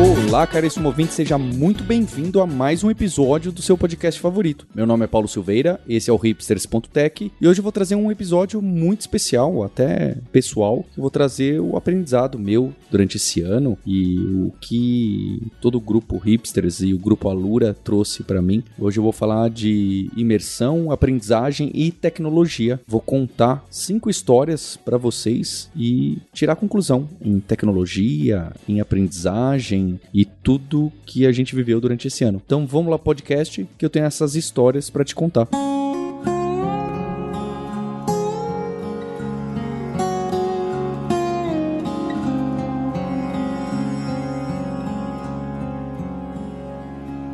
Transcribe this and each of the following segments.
Olá, caríssimo ouvinte, seja muito bem-vindo a mais um episódio do seu podcast favorito. Meu nome é Paulo Silveira, esse é o hipsters.tech e hoje eu vou trazer um episódio muito especial, até pessoal, que vou trazer o aprendizado meu durante esse ano e o que todo o grupo hipsters e o grupo Alura trouxe para mim. Hoje eu vou falar de imersão, aprendizagem e tecnologia. Vou contar cinco histórias para vocês e tirar conclusão em tecnologia, em aprendizagem e tudo que a gente viveu durante esse ano. Então vamos lá, podcast, que eu tenho essas histórias para te contar.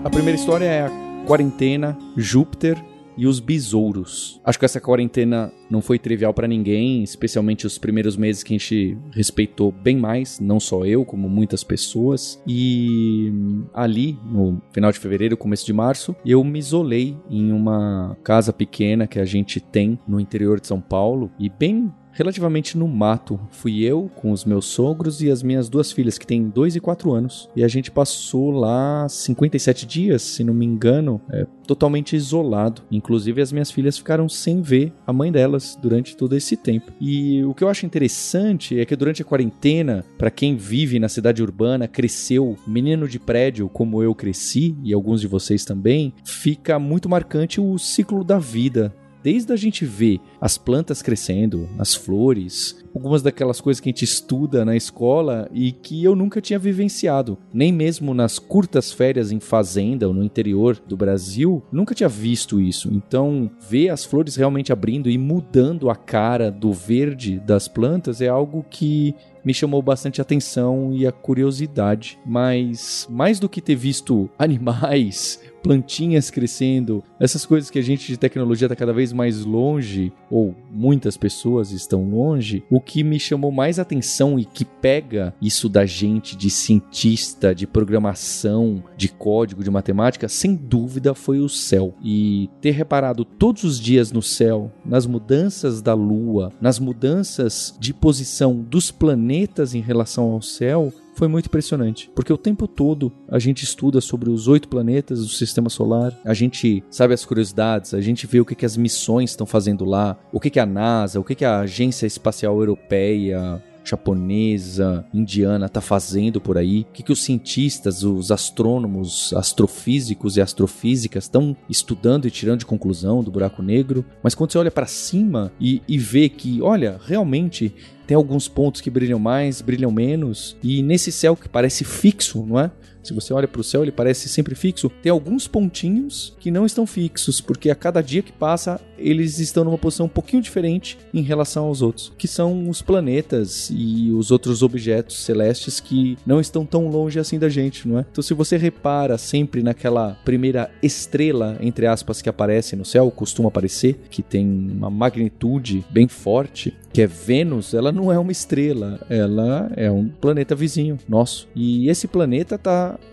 A primeira história é a quarentena Júpiter e os besouros. Acho que essa quarentena não foi trivial para ninguém, especialmente os primeiros meses que a gente respeitou bem mais, não só eu, como muitas pessoas. E ali, no final de fevereiro, começo de março, eu me isolei em uma casa pequena que a gente tem no interior de São Paulo e bem relativamente no mato. Fui eu com os meus sogros e as minhas duas filhas, que têm 2 e 4 anos. E a gente passou lá 57 dias, se não me engano, é, totalmente isolado. Inclusive, as minhas filhas ficaram sem ver a mãe delas durante todo esse tempo. E o que eu acho interessante é que durante a quarentena, para quem vive na cidade urbana, cresceu menino de prédio como eu cresci, e alguns de vocês também, fica muito marcante o ciclo da vida desde a gente ver as plantas crescendo, as flores, algumas daquelas coisas que a gente estuda na escola e que eu nunca tinha vivenciado, nem mesmo nas curtas férias em fazenda ou no interior do Brasil, nunca tinha visto isso. Então, ver as flores realmente abrindo e mudando a cara do verde das plantas é algo que me chamou bastante atenção e a curiosidade. Mas mais do que ter visto animais, plantinhas crescendo, essas coisas que a gente de tecnologia está cada vez mais longe, ou muitas pessoas estão longe, o que me chamou mais atenção e que pega isso da gente de cientista, de programação, de código, de matemática, sem dúvida foi o céu. E ter reparado todos os dias no céu, nas mudanças da lua, nas mudanças de posição dos planetas em relação ao céu, foi muito impressionante, porque o tempo todo a gente estuda sobre os oito planetas do sistema solar, a gente sabe as curiosidades, a gente vê o que, que as missões estão fazendo lá, o que, que a NASA, o que, que a Agência Espacial Europeia, japonesa, indiana está fazendo por aí, o que, que os cientistas, os astrônomos, astrofísicos e astrofísicas estão estudando e tirando de conclusão do buraco negro. Mas quando você olha para cima e, e vê que, olha, realmente tem alguns pontos que brilham mais, brilham menos, e nesse céu que parece fixo, não é? Se você olha para o céu, ele parece sempre fixo. Tem alguns pontinhos que não estão fixos, porque a cada dia que passa, eles estão numa posição um pouquinho diferente em relação aos outros, que são os planetas e os outros objetos celestes que não estão tão longe assim da gente, não é? Então, se você repara sempre naquela primeira estrela, entre aspas, que aparece no céu, costuma aparecer, que tem uma magnitude bem forte, que é Vênus, ela não é uma estrela, ela é um planeta vizinho nosso. E esse planeta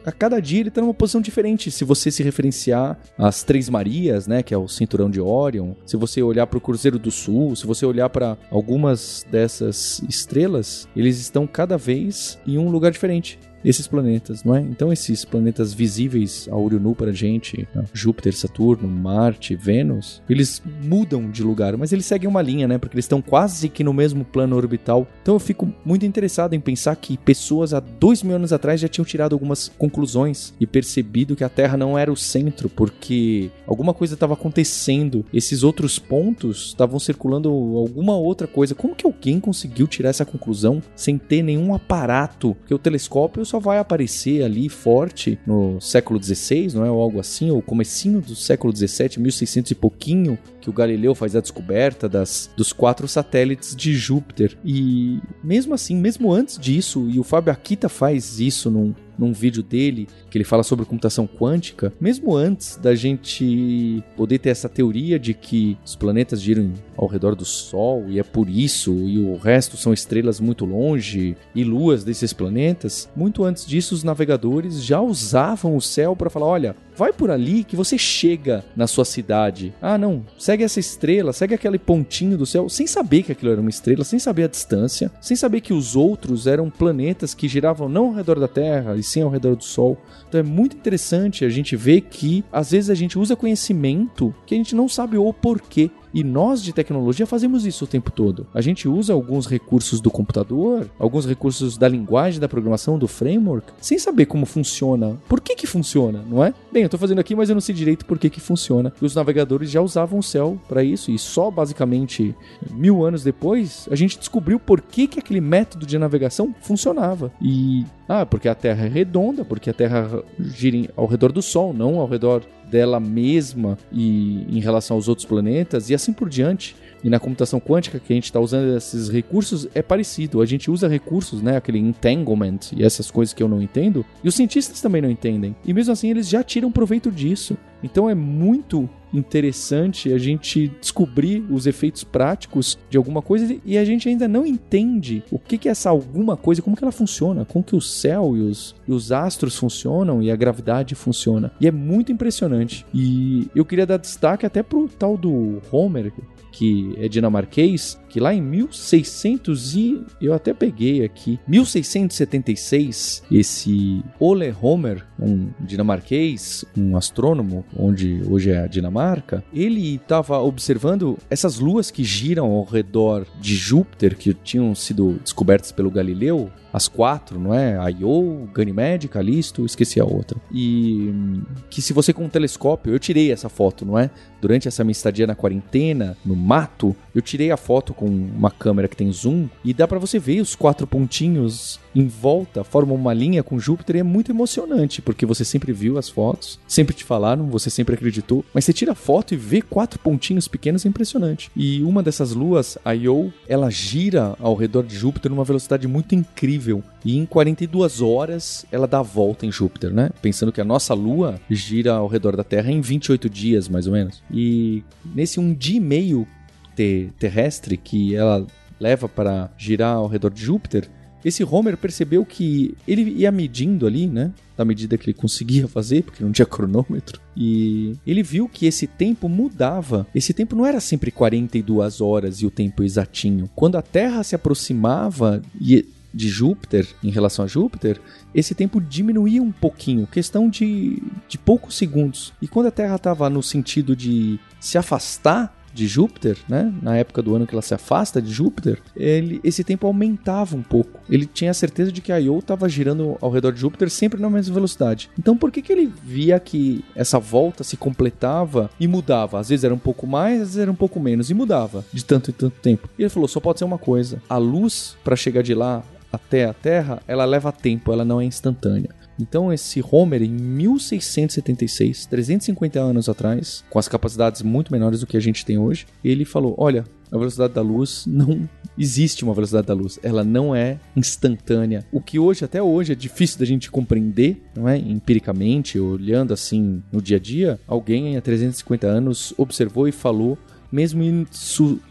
a cada dia ele tá numa posição diferente. Se você se referenciar às Três Marias, né, que é o cinturão de Órion, se você olhar para o Cruzeiro do Sul, se você olhar para algumas dessas estrelas, eles estão cada vez em um lugar diferente esses planetas, não é? Então esses planetas visíveis a olho nu para a gente, né? Júpiter, Saturno, Marte, Vênus, eles mudam de lugar, mas eles seguem uma linha, né? Porque eles estão quase que no mesmo plano orbital. Então eu fico muito interessado em pensar que pessoas há dois mil anos atrás já tinham tirado algumas conclusões e percebido que a Terra não era o centro, porque alguma coisa estava acontecendo. Esses outros pontos estavam circulando alguma outra coisa. Como que alguém conseguiu tirar essa conclusão sem ter nenhum aparato? Porque o telescópio só vai aparecer ali forte no século XVI, não é? Ou algo assim, ou comecinho do século XVII, 1600 e pouquinho, que o Galileu faz a descoberta das, dos quatro satélites de Júpiter. E mesmo assim, mesmo antes disso, e o Fábio Akita faz isso num, num vídeo dele, que ele fala sobre computação quântica, mesmo antes da gente poder ter essa teoria de que os planetas giram ao redor do Sol e é por isso, e o resto são estrelas muito longe e luas desses planetas, muito antes disso os navegadores já usavam o céu para falar: olha, vai por ali que você chega na sua cidade. Ah, não, segue essa estrela, segue aquele pontinho do céu, sem saber que aquilo era uma estrela, sem saber a distância, sem saber que os outros eram planetas que giravam não ao redor da Terra, e sim ao redor do Sol. Então é muito interessante a gente ver que às vezes a gente usa conhecimento que a gente não sabe o porquê. E nós de tecnologia fazemos isso o tempo todo. A gente usa alguns recursos do computador, alguns recursos da linguagem, da programação, do framework, sem saber como funciona. Por que que funciona, não é? Bem, eu estou fazendo aqui, mas eu não sei direito por que que funciona. E os navegadores já usavam o céu para isso, e só basicamente mil anos depois, a gente descobriu por que que aquele método de navegação funcionava. E ah, porque a Terra é redonda, porque a Terra gira ao redor do Sol, não ao redor dela mesma e em relação aos outros planetas e assim por diante. E na computação quântica que a gente está usando esses recursos é parecido. A gente usa recursos, né, aquele entanglement e essas coisas que eu não entendo, e os cientistas também não entendem. E mesmo assim eles já tiram proveito disso. Então é muito interessante a gente descobrir os efeitos práticos de alguma coisa e a gente ainda não entende o que, é essa alguma coisa, como que ela funciona, como que o céu e os, e os astros funcionam e a gravidade funciona. E é muito impressionante. E eu queria dar destaque até pro tal do Homer, que é dinamarquês, que lá em 1600 e eu até peguei aqui, 1676, esse Ole Homer, um dinamarquês, um astrônomo, onde hoje é a Dinamarca, ele estava observando essas luas que giram ao redor de Júpiter, que tinham sido descobertas pelo Galileu, as quatro, não é? Io, Ganymede, Calisto, esqueci a outra. E que se você com um telescópio, eu tirei essa foto, não é? Durante essa minha estadia na quarentena, no mato, eu tirei a foto com uma câmera que tem zoom e dá para você ver os quatro pontinhos em volta, formam uma linha com Júpiter e é muito emocionante, porque você sempre viu as fotos, sempre te falaram, você sempre acreditou, mas você tira a foto e vê quatro pontinhos pequenos é impressionante. E uma dessas luas, a Io, ela gira ao redor de Júpiter numa velocidade muito incrível e em 42 horas ela dá a volta em Júpiter, né? Pensando que a nossa lua gira ao redor da Terra em 28 dias, mais ou menos. E nesse um dia e meio terrestre que ela leva para girar ao redor de Júpiter, esse Homer percebeu que ele ia medindo ali, né? Da medida que ele conseguia fazer, porque não tinha cronômetro. E ele viu que esse tempo mudava. Esse tempo não era sempre 42 horas e o tempo exatinho. Quando a Terra se aproximava de Júpiter em relação a Júpiter, esse tempo diminuía um pouquinho, questão de, de poucos segundos. E quando a Terra estava no sentido de se afastar de Júpiter, né? Na época do ano que ela se afasta de Júpiter, ele, esse tempo aumentava um pouco. Ele tinha a certeza de que a Io estava girando ao redor de Júpiter sempre na mesma velocidade. Então, por que, que ele via que essa volta se completava e mudava? Às vezes era um pouco mais, às vezes era um pouco menos e mudava de tanto em tanto tempo. E ele falou: só pode ser uma coisa. A luz para chegar de lá até a Terra, ela leva tempo, ela não é instantânea. Então, esse Homer, em 1676, 350 anos atrás, com as capacidades muito menores do que a gente tem hoje, ele falou: Olha, a velocidade da luz não existe uma velocidade da luz, ela não é instantânea. O que hoje, até hoje, é difícil da gente compreender, não é? Empiricamente, olhando assim no dia a dia, alguém há 350 anos observou e falou mesmo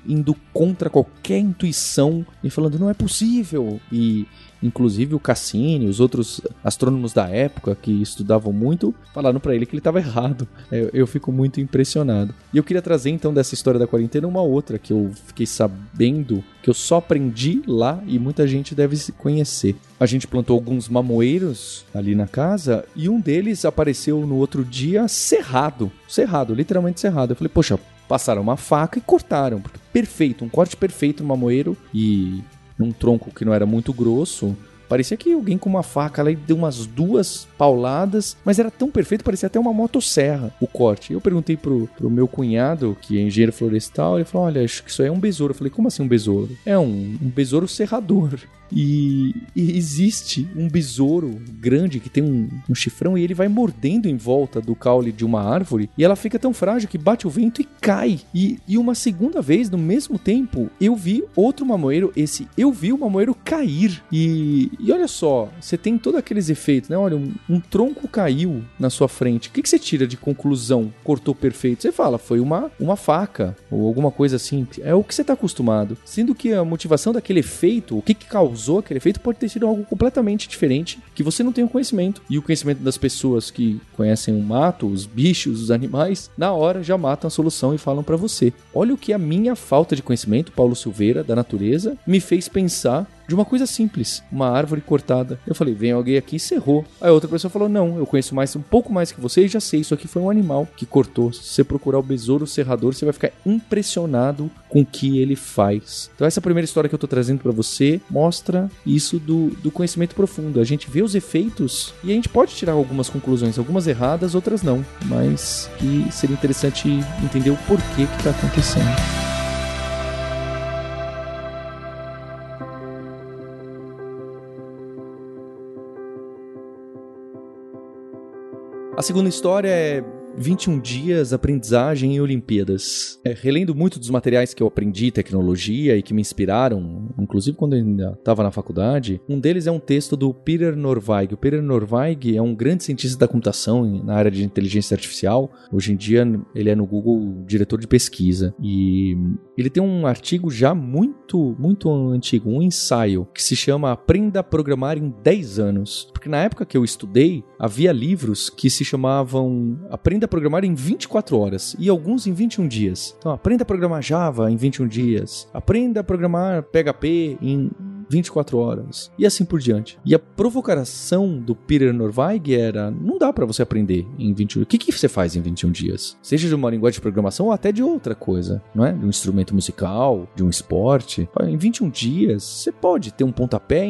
indo, contra qualquer intuição e falando não é possível e Inclusive o Cassini, os outros astrônomos da época que estudavam muito, falaram para ele que ele estava errado. Eu, eu, fico muito impressionado. E eu queria trazer então dessa história da quarentena uma outra que eu fiquei sabendo, que eu só aprendi lá e muita gente deve conhecer. A gente plantou alguns mamoeiros ali na casa e um deles apareceu no outro dia cerrado. Cerrado, literalmente cerrado. Eu falei, poxa, passaram uma faca e cortaram. Perfeito, um corte perfeito no mamoeiro. E num tronco que não era muito grosso. Parecia que alguém com uma faca lá deu umas duas pauladas, mas era tão perfeito, parecia até uma motosserra o corte. Eu perguntei pro, pro meu cunhado, que é engenheiro florestal, ele falou: Olha, acho que isso aí é um besouro. Eu falei: Como assim um besouro? É um, um besouro serrador. E, e, existe um besouro grande que tem um, um, chifrão e ele vai mordendo em volta do caule de uma árvore e ela fica tão frágil que bate o vento e cai. E, e uma segunda vez, no mesmo tempo, eu vi outro mamoeiro, esse eu vi o mamoeiro cair. E, e olha só, você tem todos aqueles efeitos, né? Olha, um, um tronco caiu na sua frente. O que, que você tira de conclusão? Cortou perfeito? Você fala, foi uma, uma faca ou alguma coisa assim. É o que você está acostumado. Sendo que a motivação daquele efeito, o que, que causou causou aquele efeito pode ter sido algo completamente diferente que você não tem o conhecimento. E o conhecimento das pessoas que conhecem o mato, os bichos, os animais, na hora já matam a solução e falam para você. Olha o que a minha falta de conhecimento, Paulo Silveira, da natureza, me fez pensar de uma coisa simples, uma árvore cortada. Eu falei, vem alguém aqui e serrou. Aí outra pessoa falou, não, eu conheço mais um pouco mais que você e já sei, isso aqui foi um animal que cortou. Se você procurar o besouro serrador, você vai ficar impressionado com o que ele faz. Então essa primeira história que eu tô trazendo para você mostra isso do, do conhecimento profundo. A gente vê os efeitos e a gente pode tirar algumas conclusões, algumas erradas, outras não, mas que seria interessante entender o porquê que tá acontecendo. A segunda história é 21 dias, aprendizagem e Olimpíadas. É, relendo muito dos materiais que eu aprendi, tecnologia e que me inspiraram, inclusive quando eu ainda estava na faculdade, um deles é um texto do Peter Norvig. O Peter Norvig é um grande cientista da computação na área de inteligência artificial. Hoje em dia ele é no Google diretor de pesquisa e ele tem um artigo já muito, muito antigo, um ensaio que se chama Aprenda a Programar em 10 anos. Porque na época que eu estudei, havia livros que se chamavam Aprenda aprenda a programar em 24 horas e alguns em 21 dias. Então, aprenda a programar Java em 21 dias. Aprenda a programar PHP em 24 horas e assim por diante. E a provocação do Peter Norvig era: não dá para você aprender em 21 dias. O que, que você faz em 21 dias? Seja de uma linguagem de programação ou até de outra coisa, não é? De um instrumento musical, de um esporte. Em 21 dias, você pode ter um pontapé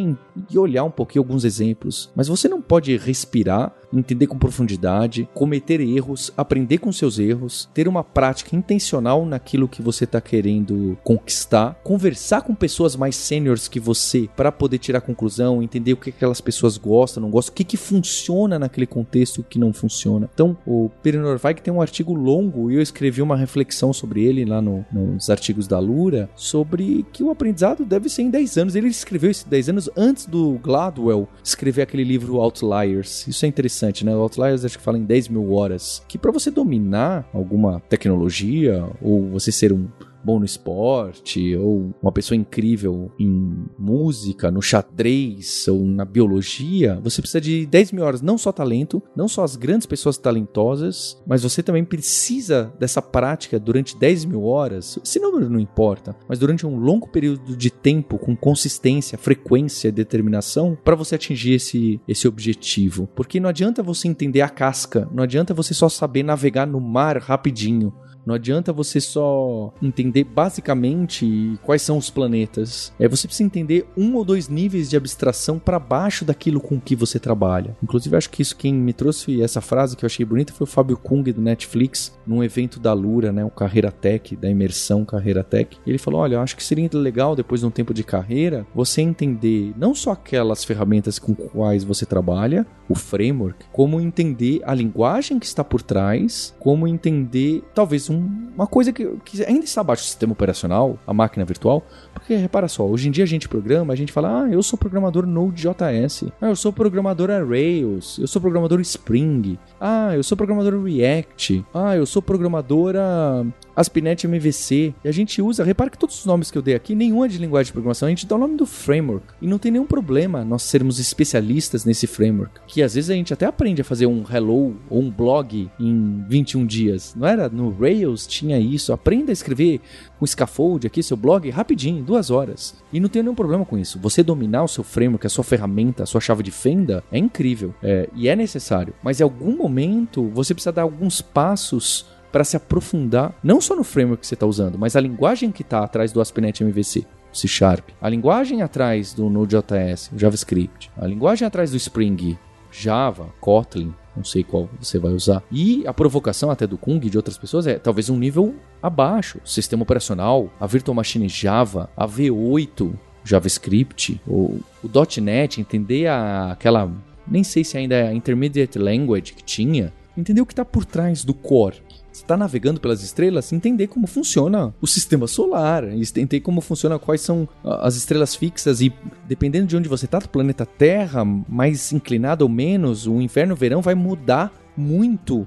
e olhar um pouquinho alguns exemplos, mas você não pode respirar, entender com profundidade, cometer erros, aprender com seus erros, ter uma prática intencional naquilo que você está querendo conquistar, conversar com pessoas mais sêniores que você para poder tirar conclusão, entender o que aquelas pessoas gostam, não gostam, o que, que funciona naquele contexto o que não funciona. Então, o Peter Norvig tem um artigo longo e eu escrevi uma reflexão sobre ele lá no, nos artigos da Lura, sobre que o aprendizado deve ser em 10 anos. Ele escreveu isso 10 anos antes do Gladwell escrever aquele livro Outliers. Isso é interessante, né? O Outliers acho que fala em 10 mil horas. Que para você dominar alguma tecnologia ou você ser um bom no esporte, ou uma pessoa incrível em música, no xadrez ou na biologia, você precisa de 10 mil horas, não só talento, não só as grandes pessoas talentosas, mas você também precisa dessa prática durante 10 mil horas. Esse número não importa, mas durante um longo período de tempo, com consistência, frequência e determinação, para você atingir esse, esse objetivo. Porque não adianta você entender a casca, não adianta você só saber navegar no mar rapidinho. Não adianta você só entender basicamente quais são os planetas. É você precisa entender um ou dois níveis de abstração para baixo daquilo com que você trabalha. Inclusive acho que isso quem me trouxe essa frase que eu achei bonita foi o Fábio Kung do Netflix, num evento da Lura, né, o Carreira Tech, da imersão Carreira Tech. Ele falou: "Olha, acho que seria legal depois de um tempo de carreira, você entender não só aquelas ferramentas com quais você trabalha, o framework, como entender a linguagem que está por trás, como entender talvez um um, uma coisa que, que, ainda está abaixo do sistema operacional, a máquina virtual, porque repara só, hoje em dia a gente programa, a gente fala, ah, eu sou programador Node.js, ah, eu sou programador Rails, eu sou programador Spring, ah, eu sou programador React, ah, eu sou programadora Aspinet MVC, e a gente usa, repara que todos os nomes que eu dei aqui, nenhum é de linguagem de programação, a gente dá o nome do framework, e não tem nenhum problema nós sermos especialistas nesse framework, que às vezes a gente até aprende a fazer um hello ou um blog em 21 dias, não era no Rails tinha isso. Aprenda a escrever com scaffold aqui, seu blog, rapidinho, duas horas. E não tem nenhum problema com isso. Você dominar o seu framework, a sua ferramenta, a sua chave de fenda, é incrível. É, e é necessário. Mas em algum momento, você precisa dar alguns passos para se aprofundar, não só no framework que você está usando, mas a linguagem que está atrás do ASP.NET MVC. C Sharp, a linguagem atrás do Node.js, JavaScript, a linguagem atrás do Spring, Java, Kotlin, não sei qual você vai usar. E a provocação até do Kung e de outras pessoas é talvez um nível abaixo. Sistema operacional, a Virtual Machine Java, a V8 JavaScript, ou o .NET, entender a, aquela... Nem sei se ainda é a Intermediate Language que tinha. Entender o que está por trás do core está navegando pelas estrelas, entender como funciona o sistema solar, entender como funciona quais são as estrelas fixas e dependendo de onde você está, do planeta Terra, mais inclinado ou menos, o inverno o verão vai mudar muito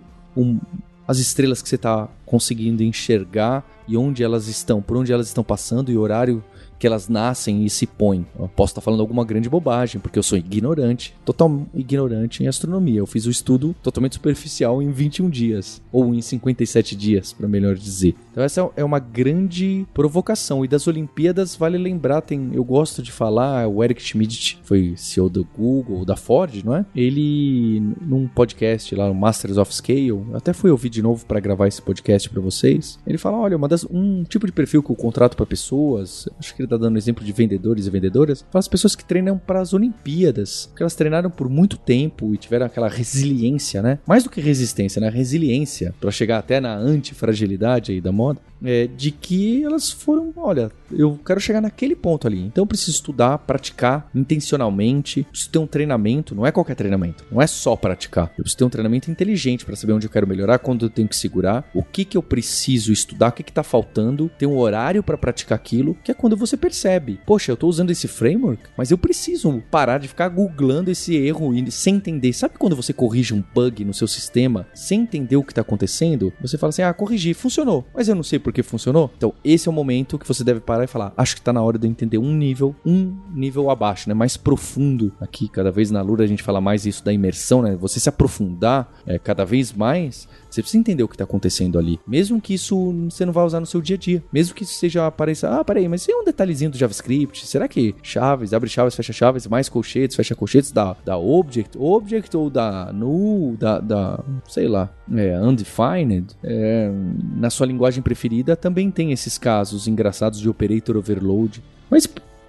as estrelas que você está conseguindo enxergar e onde elas estão, por onde elas estão passando e o horário que elas nascem e se põem. Eu posso estar falando alguma grande bobagem, porque eu sou ignorante, total ignorante em astronomia. Eu fiz o estudo totalmente superficial em 21 dias, ou em 57 dias, para melhor dizer. Então essa é uma grande provocação. E das Olimpíadas, vale lembrar, tem, eu gosto de falar, o Eric Schmidt foi CEO do Google, da Ford, não é? Ele, num podcast lá, no Masters of Scale, até fui ouvir de novo para gravar esse podcast para vocês. Ele fala, olha, uma das, um tipo de perfil que eu contrato para pessoas, acho que ele tá dando exemplo de vendedores e vendedoras, fala as pessoas que treinam para as Olimpíadas, porque elas treinaram por muito tempo e tiveram aquela resiliência, né? Mais do que resistência, né? Resiliência para chegar até na antifragilidade aí da moda moda. É, de que elas foram, olha, eu quero chegar naquele ponto ali, então eu preciso estudar, praticar intencionalmente, preciso ter um treinamento, não é qualquer treinamento, não é só praticar, eu preciso ter um treinamento inteligente para saber onde eu quero melhorar, quando eu tenho que segurar, o que que eu preciso estudar, o que que tá faltando, ter um horário para praticar aquilo, que é quando você percebe, poxa, eu tô usando esse framework, mas eu preciso parar de ficar googlando esse erro e sem entender, sabe quando você corrige um bug no seu sistema sem entender o que tá acontecendo? Você fala assim, ah, corrigi, funcionou, mas eu não sei porque funcionou. Então, esse é o momento que você deve parar e falar: acho que tá na hora de eu entender um nível, um nível abaixo, né? Mais profundo. Aqui, cada vez na Lura a gente fala mais isso da imersão, né? Você se aprofundar é, cada vez mais você precisa entender o que está acontecendo ali. Mesmo que isso você não vá usar no seu dia a dia. Mesmo que isso seja apareça, ah, peraí, mas é um detalhezinho do JavaScript. Será que chaves, abre chaves, fecha chaves, mais colchetes, fecha colchetes da, da object, object ou da null, da, da sei lá, é, undefined? É, na sua linguagem preferida também tem esses casos engraçados de operator overload. Mas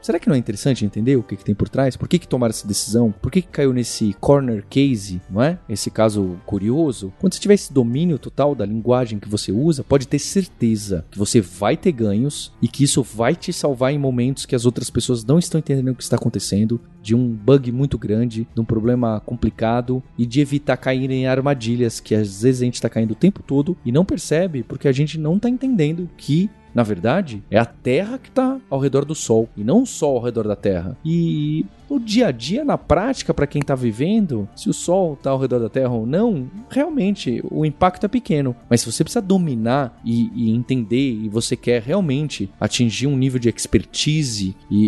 Será que não é interessante entender o que, que tem por trás? Por que, que tomaram essa decisão? Por que, que caiu nesse corner case, não é? Esse caso curioso. Quando você tiver esse domínio total da linguagem que você usa, pode ter certeza que você vai ter ganhos e que isso vai te salvar em momentos que as outras pessoas não estão entendendo o que está acontecendo, de um bug muito grande, de um problema complicado e de evitar cair em armadilhas que às vezes a gente está caindo o tempo todo e não percebe porque a gente não está entendendo que na verdade, é a Terra que está ao redor do Sol e não o Sol ao redor da Terra. E no dia a dia, na prática, para quem está vivendo, se o Sol está ao redor da Terra ou não, realmente o impacto é pequeno. Mas se você precisa dominar e, e entender e você quer realmente atingir um nível de expertise e,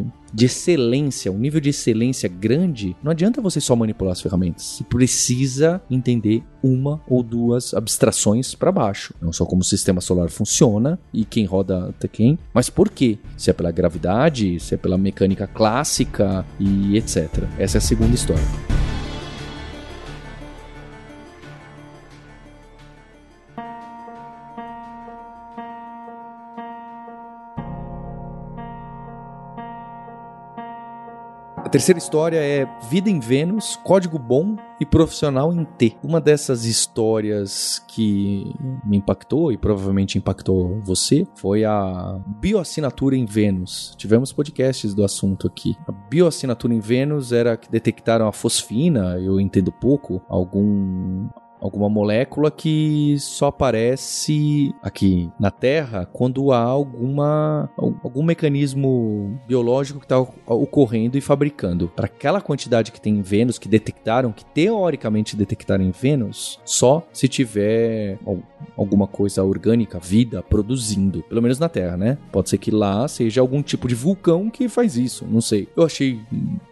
e de excelência, um nível de excelência grande, não adianta você só manipular as ferramentas. Você precisa entender uma ou duas abstrações para baixo. Não só como o sistema solar funciona e quem roda até quem, mas por quê? Se é pela gravidade, se é pela mecânica clássica, e etc. Essa é a segunda história. Terceira história é Vida em Vênus, Código Bom e Profissional em T. Uma dessas histórias que me impactou e provavelmente impactou você foi a bioassinatura em Vênus. Tivemos podcasts do assunto aqui. A bioassinatura em Vênus era que detectaram a fosfina, eu entendo pouco, algum alguma molécula que só aparece aqui na Terra quando há alguma algum mecanismo biológico que está ocorrendo e fabricando. Para aquela quantidade que tem em Vênus, que detectaram, que teoricamente detectaram em Vênus, só se tiver alguma coisa orgânica, vida, produzindo. Pelo menos na Terra, né? Pode ser que lá seja algum tipo de vulcão que faz isso, não sei. Eu achei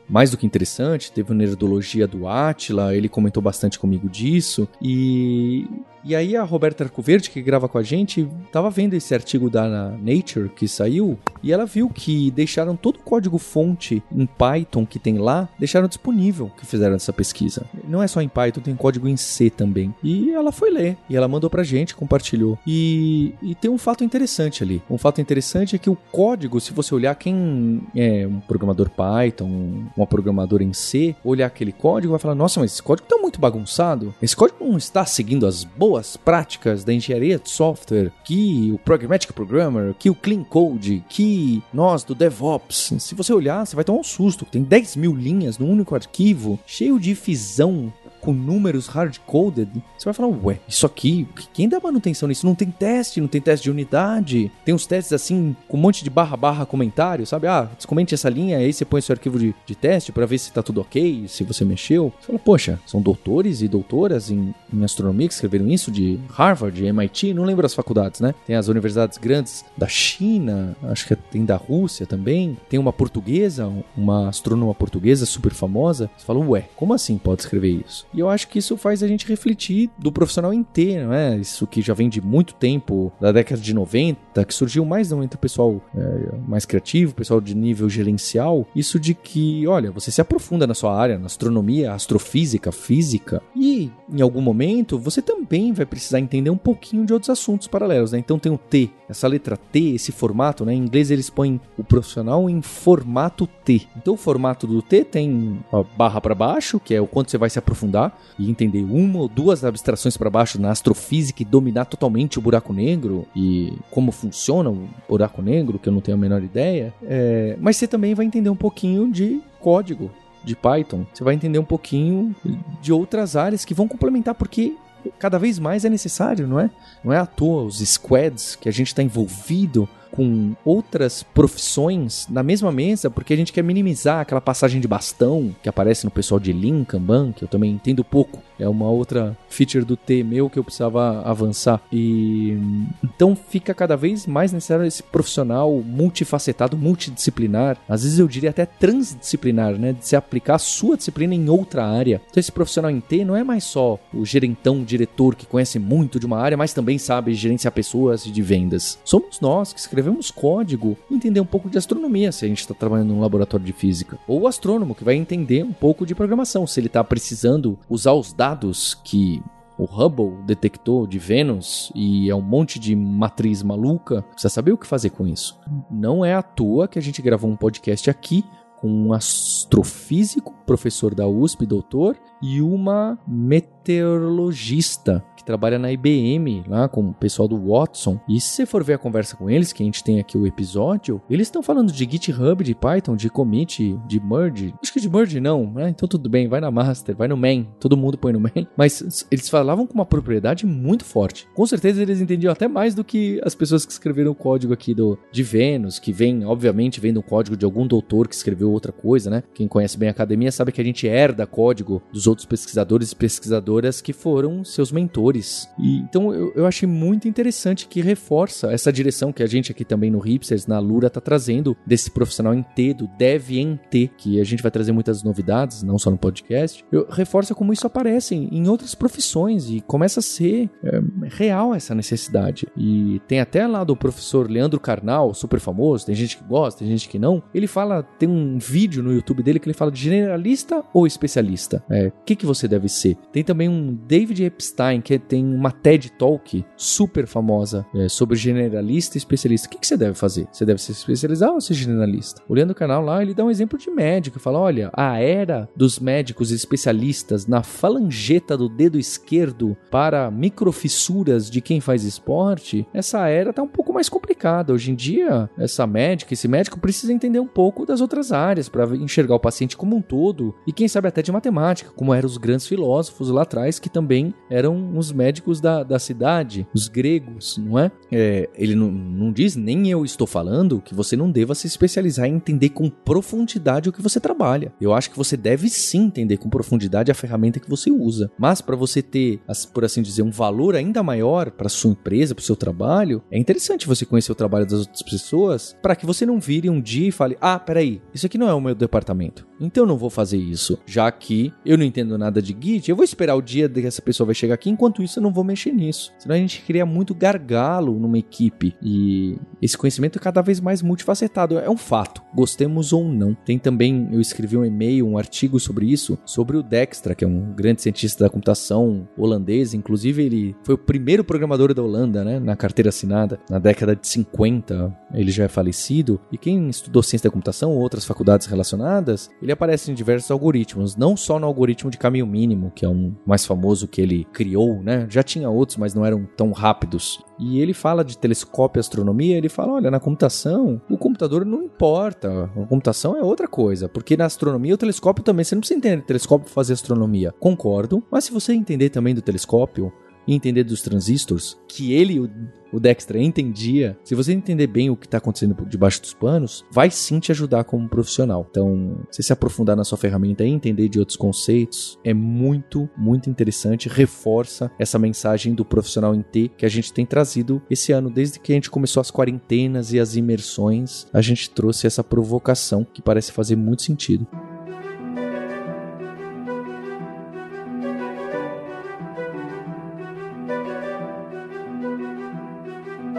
mais do que interessante. Teve uma nerdologia do Atila, ele comentou bastante comigo disso. E e aí a Roberta Arcoverde, que grava com a gente, tava vendo esse artigo da Nature que saiu e ela viu que deixaram todo o código fonte em Python que tem lá, deixaram disponível que fizeram essa pesquisa. Não é só em Python, tem código em C também. E ela foi ler e ela mandou pra gente, compartilhou. E, e tem um fato interessante ali. Um fato interessante é que o código, se você olhar quem é um programador Python, uma programadora em C, olhar aquele código vai falar: "Nossa, mas esse código tá muito bagunçado. Esse código não está seguindo as boas boas práticas da engenharia de software, que o Pragmatic Programmer, que o Clean Code, que nós do DevOps, se você olhar, você vai tomar um susto. Tem 10 mil linhas num único arquivo, cheio de fisão com números hard-coded, você vai falar, ué, isso aqui, quem dá manutenção nisso? Não tem teste, não tem teste de unidade, tem uns testes assim, com um monte de barra barra comentário, sabe? Ah, descomente essa linha, aí você põe seu arquivo de, de teste para ver se tá tudo ok, se você mexeu. Você fala, poxa, são doutores e doutoras em, em astronomia que escreveram isso de Harvard, MIT, não lembro as faculdades, né? Tem as universidades grandes da China, acho que tem da Rússia também, tem uma portuguesa, uma astrônoma portuguesa super famosa. Você fala, ué, como assim pode escrever isso? E eu acho que isso faz a gente refletir do profissional inteiro, né? Isso que já vem de muito tempo, da década de 90, que surgiu mais não entre o pessoal é, mais criativo, pessoal de nível gerencial, isso de que, olha, você se aprofunda na sua área, na astronomia, astrofísica, física, e em algum momento você também vai precisar entender um pouquinho de outros assuntos paralelos, né? Então tem o T, essa letra T, esse formato, né? Em inglês eles põem o profissional em formato T. Então o formato do T tem a barra para baixo, que é o quanto você vai se aprofundar e entender uma ou duas abstrações para baixo na astrofísica e dominar totalmente o buraco negro e como funciona o buraco negro, que eu não tenho a menor ideia. É... Mas você também vai entender um pouquinho de código de Python. Você vai entender um pouquinho de outras áreas que vão complementar, porque cada vez mais é necessário, não é? Não é à toa os squads que a gente está envolvido com outras profissões na mesma mesa, porque a gente quer minimizar aquela passagem de bastão que aparece no pessoal de Lean, Kanban, que eu também entendo pouco. É uma outra feature do T meu que eu precisava avançar. E então fica cada vez mais necessário esse profissional multifacetado, multidisciplinar, às vezes eu diria até transdisciplinar, né, de se aplicar a sua disciplina em outra área. Então esse profissional em T não é mais só o gerentão, o diretor que conhece muito de uma área, mas também sabe gerenciar pessoas e de vendas. Somos nós que escrevemos escrevemos código, entender um pouco de astronomia, se a gente está trabalhando num laboratório de física. Ou o astrônomo, que vai entender um pouco de programação, se ele está precisando usar os dados que o Hubble detectou de Vênus e é um monte de matriz maluca, precisa saber o que fazer com isso. Não é à toa que a gente gravou um podcast aqui com um astrofísico, professor da USP, doutor, e uma meteorologista trabalha na IBM, lá com o pessoal do Watson. E se você for ver a conversa com eles, que a gente tem aqui o episódio, eles estão falando de GitHub, de Python, de commit, de merge. Acho que de merge não, né? Então tudo bem, vai na master, vai no main, todo mundo põe no main. Mas eles falavam com uma propriedade muito forte. Com certeza eles entendiam até mais do que as pessoas que escreveram o código aqui do de Vênus, que vem, obviamente, vem do código de algum doutor que escreveu outra coisa, né? Quem conhece bem a academia sabe que a gente herda código dos outros pesquisadores e pesquisadoras que foram seus mentores e, então eu, eu achei muito interessante que reforça essa direção que a gente aqui também no Hipsters, na Lura, tá trazendo desse profissional em T, do Dev em T, que a gente vai trazer muitas novidades, não só no podcast. Eu, reforça como isso aparece em outras profissões e começa a ser é, real essa necessidade. E tem até lá do professor Leandro Carnal, super famoso, tem gente que gosta, tem gente que não. Ele fala, tem um vídeo no YouTube dele que ele fala de generalista ou especialista. O é, que, que você deve ser? Tem também um David Epstein, que é tem uma TED Talk super famosa é, sobre generalista e especialista. O que, que, você deve fazer? Você deve se especializar ou ser generalista? Olhando o canal lá, ele dá um exemplo de médico. Fala: olha, a era dos médicos especialistas na falangeta do dedo esquerdo para microfissuras de quem faz esporte, essa era tá um pouco mais complicada. Hoje em dia, essa médica, esse médico precisa entender um pouco das outras áreas para enxergar o paciente como um todo e quem sabe até de matemática, como eram os grandes filósofos lá atrás que também eram os médicos da, da cidade, os gregos, não é? é ele não, não diz, nem eu estou falando, que você não deva se especializar em entender com profundidade o que você trabalha. Eu acho que você deve sim entender com profundidade a ferramenta que você usa. Mas para você ter, por assim dizer, um valor ainda maior para sua empresa, para o seu trabalho, é interessante você conhecer o trabalho das outras pessoas para que você não vire um dia e fale: ah, peraí, isso aqui não é o meu departamento. Então eu não vou fazer isso. Já que eu não entendo nada de Git, eu vou esperar o dia que essa pessoa vai chegar aqui, enquanto isso eu não vou mexer nisso. Senão a gente cria muito gargalo numa equipe. E esse conhecimento é cada vez mais multifacetado. É um fato, gostemos ou não. Tem também, eu escrevi um e-mail, um artigo sobre isso, sobre o Dijkstra, que é um grande cientista da computação holandês. Inclusive, ele foi o primeiro programador da Holanda, né? Na carteira assinada, na década de 50, ele já é falecido, e quem estudou ciência da computação ou outras faculdades relacionadas, ele aparece em diversos algoritmos, não só no algoritmo de caminho mínimo, que é um mais famoso que ele criou, né? Já tinha outros, mas não eram tão rápidos. E ele fala de telescópio e astronomia, ele fala, olha, na computação, o computador não importa, a computação é outra coisa, porque na astronomia o telescópio também, você não precisa entender telescópio para fazer astronomia. Concordo, mas se você entender também do telescópio, e entender dos transistores, que ele, o, o Dexter, entendia, se você entender bem o que está acontecendo debaixo dos panos, vai sim te ajudar como profissional. Então, se se aprofundar na sua ferramenta e entender de outros conceitos, é muito, muito interessante, reforça essa mensagem do profissional em T que a gente tem trazido esse ano, desde que a gente começou as quarentenas e as imersões, a gente trouxe essa provocação que parece fazer muito sentido.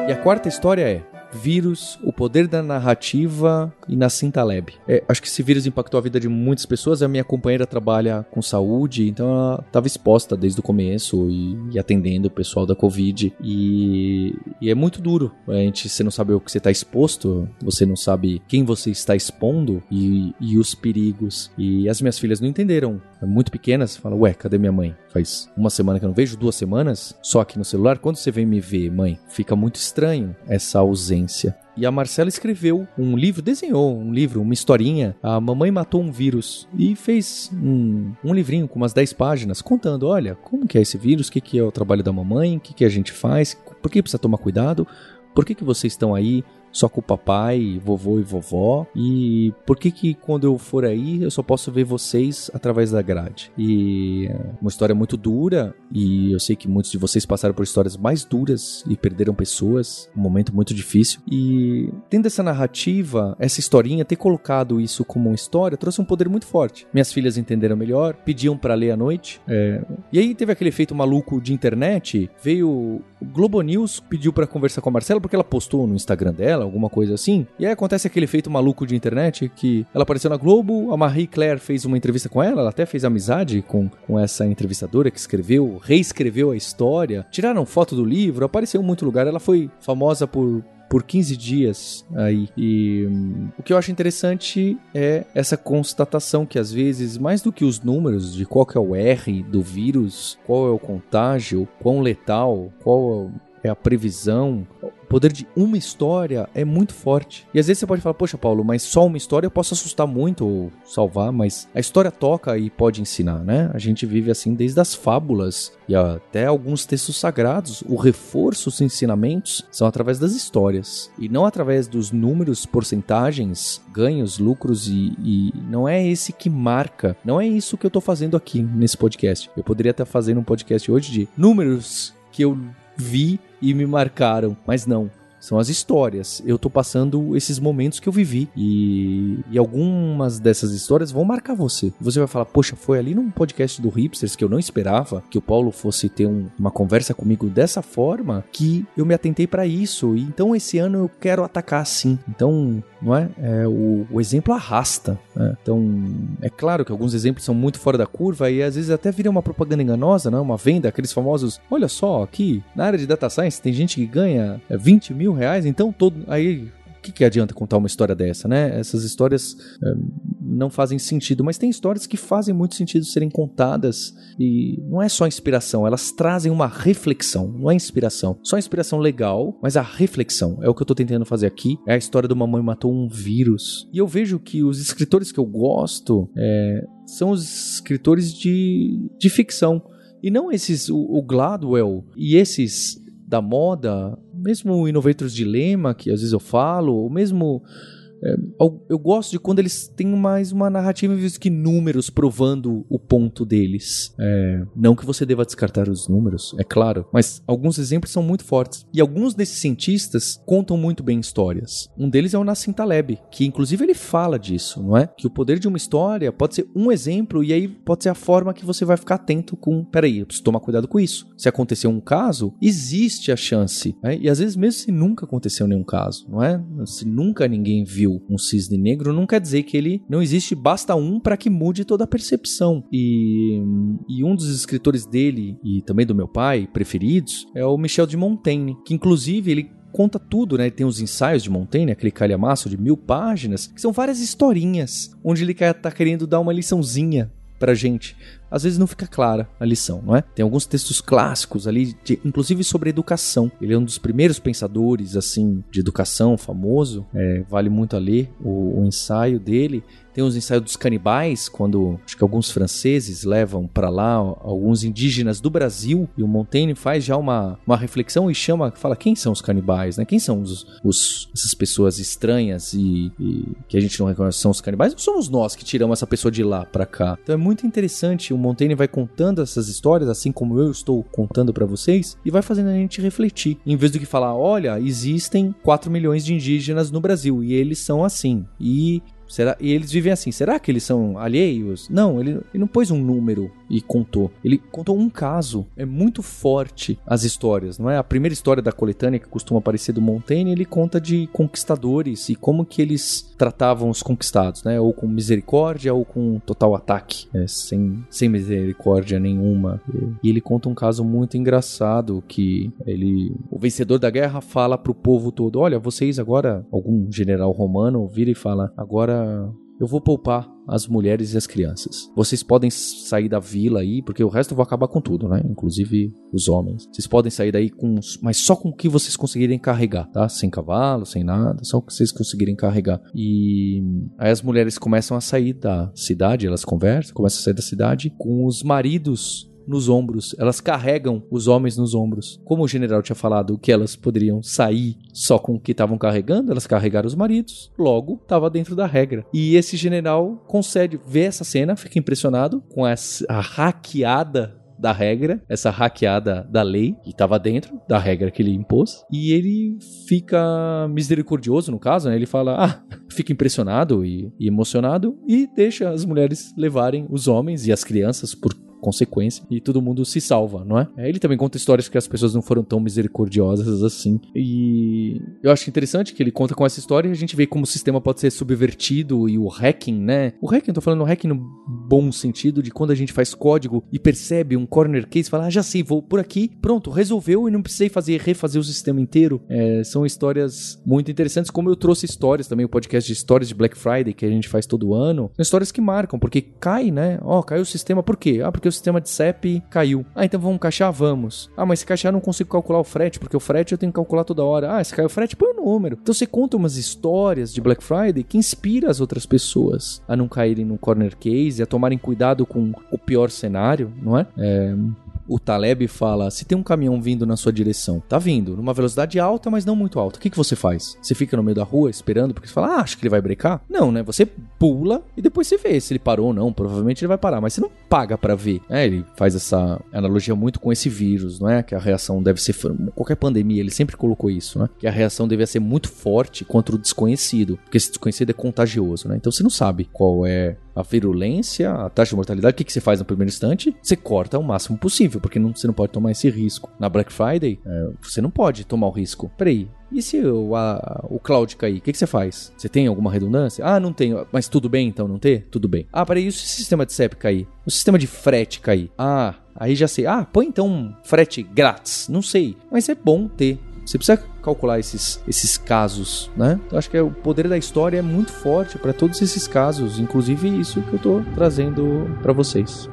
E a quarta história é Vírus, o poder da narrativa e Nassim Taleb. É, acho que esse vírus impactou a vida de muitas pessoas. A minha companheira trabalha com saúde, então ela estava exposta desde o começo e, e, atendendo o pessoal da Covid. E, e, é muito duro. A gente, você não sabe o que você está exposto, você não sabe quem você está expondo e, e os perigos. E as minhas filhas não entenderam. Muito pequenas, falam, ué, cadê minha mãe? Faz uma semana que eu não vejo, duas semanas, só aqui no celular. Quando você vem me ver, mãe, fica muito estranho essa ausência. E a Marcela escreveu um livro, desenhou um livro, uma historinha. A mamãe matou um vírus e fez um, um livrinho com umas 10 páginas contando: olha, como que é esse vírus, o que, que é o trabalho da mamãe, o que, que a gente faz, por que precisa tomar cuidado, por que, que vocês estão aí só com o papai, vovô e vovó. E por que que quando eu for aí eu só posso ver vocês através da grade? E é uma história muito dura e eu sei que muitos de vocês passaram por histórias mais duras e perderam pessoas, um momento muito difícil. E tendo essa narrativa, essa historinha, ter colocado isso como uma história trouxe um poder muito forte. Minhas filhas entenderam melhor, pediam para ler à noite. É... E aí teve aquele efeito maluco de internet, veio o Globo News pediu para conversar com a Marcela porque ela postou no Instagram dela alguma coisa assim. E aí acontece aquele efeito maluco de internet que ela apareceu na Globo, a Marie Claire fez uma entrevista com ela, ela até fez amizade com, com essa entrevistadora que escreveu, reescreveu a história. Tiraram foto do livro, apareceu em muito lugar. Ela foi famosa por por 15 dias aí. E hum, o que eu acho interessante é essa constatação que às vezes, mais do que os números de qual que é o R do vírus, qual é o contágio, quão letal, qual é a previsão, poder de uma história é muito forte. E às vezes você pode falar, poxa, Paulo, mas só uma história eu posso assustar muito ou salvar, mas a história toca e pode ensinar, né? A gente vive assim desde as fábulas e até alguns textos sagrados. O reforço, os ensinamentos são através das histórias e não através dos números, porcentagens, ganhos, lucros e, e não é esse que marca. Não é isso que eu tô fazendo aqui nesse podcast. Eu poderia estar fazendo um podcast hoje de números que eu vi e me marcaram, mas não. São as histórias. Eu tô passando esses momentos que eu vivi. E, e algumas dessas histórias vão marcar você. Você vai falar, poxa, foi ali num podcast do Hipsters que eu não esperava que o Paulo fosse ter um, uma conversa comigo dessa forma que eu me atentei para isso. E então esse ano eu quero atacar assim. Então, não é? é o, o, exemplo arrasta. Né? Então, é claro que alguns exemplos são muito fora da curva e às vezes até viram uma propaganda enganosa, né? uma venda, aqueles famosos. Olha só, aqui na área de data science tem gente que ganha 20 mil mil reais, então todo. Aí o que, que adianta contar uma história dessa, né? Essas histórias é, não fazem sentido, mas tem histórias que fazem muito sentido serem contadas e não é só inspiração, elas trazem uma reflexão, não é inspiração. Só inspiração legal, mas a reflexão é o que eu tô tentando fazer aqui. É a história de uma mãe matou um vírus. E eu vejo que os escritores que eu gosto é, são os escritores de, de ficção. E não esses, o, o Gladwell e esses da moda, mesmo Innovators Dilema, que às vezes eu falo, ou mesmo é, eu gosto de quando eles têm mais uma narrativa em vez que números provando o ponto deles. É, não que você deva descartar os números, é claro, mas alguns exemplos são muito fortes. E alguns desses cientistas contam muito bem histórias. Um deles é o Nassim Taleb, que inclusive ele fala disso, não é? Que o poder de uma história pode ser um exemplo e aí pode ser a forma que você vai ficar atento com. Peraí, eu preciso tomar cuidado com isso. Se acontecer um caso, existe a chance. Né? E às vezes, mesmo se nunca aconteceu nenhum caso, não é? Se nunca ninguém viu viu um cisne negro, não quer dizer que ele não existe, basta um para que mude toda a percepção. E, e um dos escritores dele, e também do meu pai, preferidos, é o Michel de Montaigne, que inclusive ele conta tudo, né? Tem os ensaios de Montaigne, aquele calhamaço de mil páginas, que são várias historinhas, onde ele tá querendo dar uma liçãozinha pra gente. Às vezes não fica clara a lição, não é? Tem alguns textos clássicos ali, de, inclusive sobre educação. Ele é um dos primeiros pensadores, assim, de educação famoso. É, vale muito a ler o, o ensaio dele. Tem os ensaios dos canibais, quando acho que alguns franceses levam para lá alguns indígenas do Brasil e o Montaigne faz já uma, uma reflexão e chama, fala quem são os canibais, né? Quem são os, os essas pessoas estranhas e, e, que a gente não reconhece são os canibais? Ou somos nós que tiramos essa pessoa de lá para cá? Então é muito interessante. O Montaigne vai contando essas histórias, assim como eu estou contando para vocês, e vai fazendo a gente refletir. Em vez do que falar, olha, existem 4 milhões de indígenas no Brasil e eles são assim. E Será? E eles vivem assim. Será que eles são alheios? Não, ele, ele não pôs um número e contou. Ele contou um caso. É muito forte as histórias, não é? A primeira história da coletânea que costuma aparecer do Montaigne, ele conta de conquistadores e como que eles tratavam os conquistados, né? Ou com misericórdia ou com total ataque, é, sem, sem misericórdia nenhuma. E ele conta um caso muito engraçado que ele, o vencedor da guerra fala pro povo todo: "Olha, vocês agora, algum general romano vira e fala: "Agora eu vou poupar as mulheres e as crianças. Vocês podem sair da vila aí, porque o resto eu vou acabar com tudo, né? Inclusive os homens. Vocês podem sair daí com, mas só com o que vocês conseguirem carregar, tá? Sem cavalo, sem nada, só o que vocês conseguirem carregar. E aí as mulheres começam a sair da cidade, elas conversam, começam a sair da cidade com os maridos nos ombros, elas carregam os homens nos ombros. Como o general tinha falado que elas poderiam sair só com o que estavam carregando, elas carregaram os maridos, logo estava dentro da regra. E esse general concede, vê essa cena, fica impressionado com essa, hackeada da regra, essa hackeada da lei, que estava dentro da regra que ele impôs, e ele fica misericordioso, no caso, né? Ele fala, ah, fica impressionado e, e emocionado e deixa as mulheres levarem os homens e as crianças por consequência e todo mundo se salva, não é? é? Ele também conta histórias que as pessoas não foram tão misericordiosas assim. E eu acho interessante que ele conta com essa história e a gente vê como o sistema pode ser subvertido e o hacking, né? O hacking, eu tô falando hacking no bom sentido de quando a gente faz código e percebe um corner case fala, ah, já sei, vou por aqui, pronto, resolveu e não precisei fazer refazer o sistema inteiro. É, são histórias muito interessantes, como eu trouxe histórias também, o podcast de histórias de Black Friday que a gente faz todo ano. São histórias que marcam, porque cai, né? Ó, oh, caiu o sistema, por quê? Ah, porque o sistema de CEP caiu. Ah, então vamos caixar? Vamos. Ah, mas se caixar eu não consigo calcular o frete, porque o frete eu tenho que calcular toda hora. Ah, se caiu o frete, põe o número. Então você conta umas histórias de Black Friday que inspira as outras pessoas a não caírem no corner case, a tomarem cuidado com o pior cenário, não é? é o Taleb fala: se tem um caminhão vindo na sua direção, tá vindo numa velocidade alta, mas não muito alta, o que, que você faz? Você fica no meio da rua esperando porque você fala: ah, acho que ele vai brecar? Não, né? Você pula e depois você vê se ele parou ou não. Provavelmente ele vai parar, mas você não paga para ver. É, ele faz essa analogia muito com esse vírus, não é? Que a reação deve ser. Qualquer pandemia, ele sempre colocou isso, né? Que a reação deve ser muito forte contra o desconhecido, porque esse desconhecido é contagioso, né? Então você não sabe qual é a virulência, a taxa de mortalidade, o que, que você faz no primeiro instante? Você corta o máximo possível, porque não, você não pode tomar esse risco. Na Black Friday, é, você não pode tomar o risco. Peraí, e se o, a, o cloud cair? O que, que, você faz? Você tem alguma redundância? Ah, não tenho. Mas tudo bem então não ter? Tudo bem. Ah, peraí, e se o sistema de CEP cair? O sistema de frete cair? Ah, aí já sei. Ah, põe então um frete grátis. Não sei. Mas é bom ter. Você precisa calcular esses, esses casos, né? Eu acho que é, o poder da história é muito forte para todos esses casos, inclusive isso que eu estou trazendo para vocês.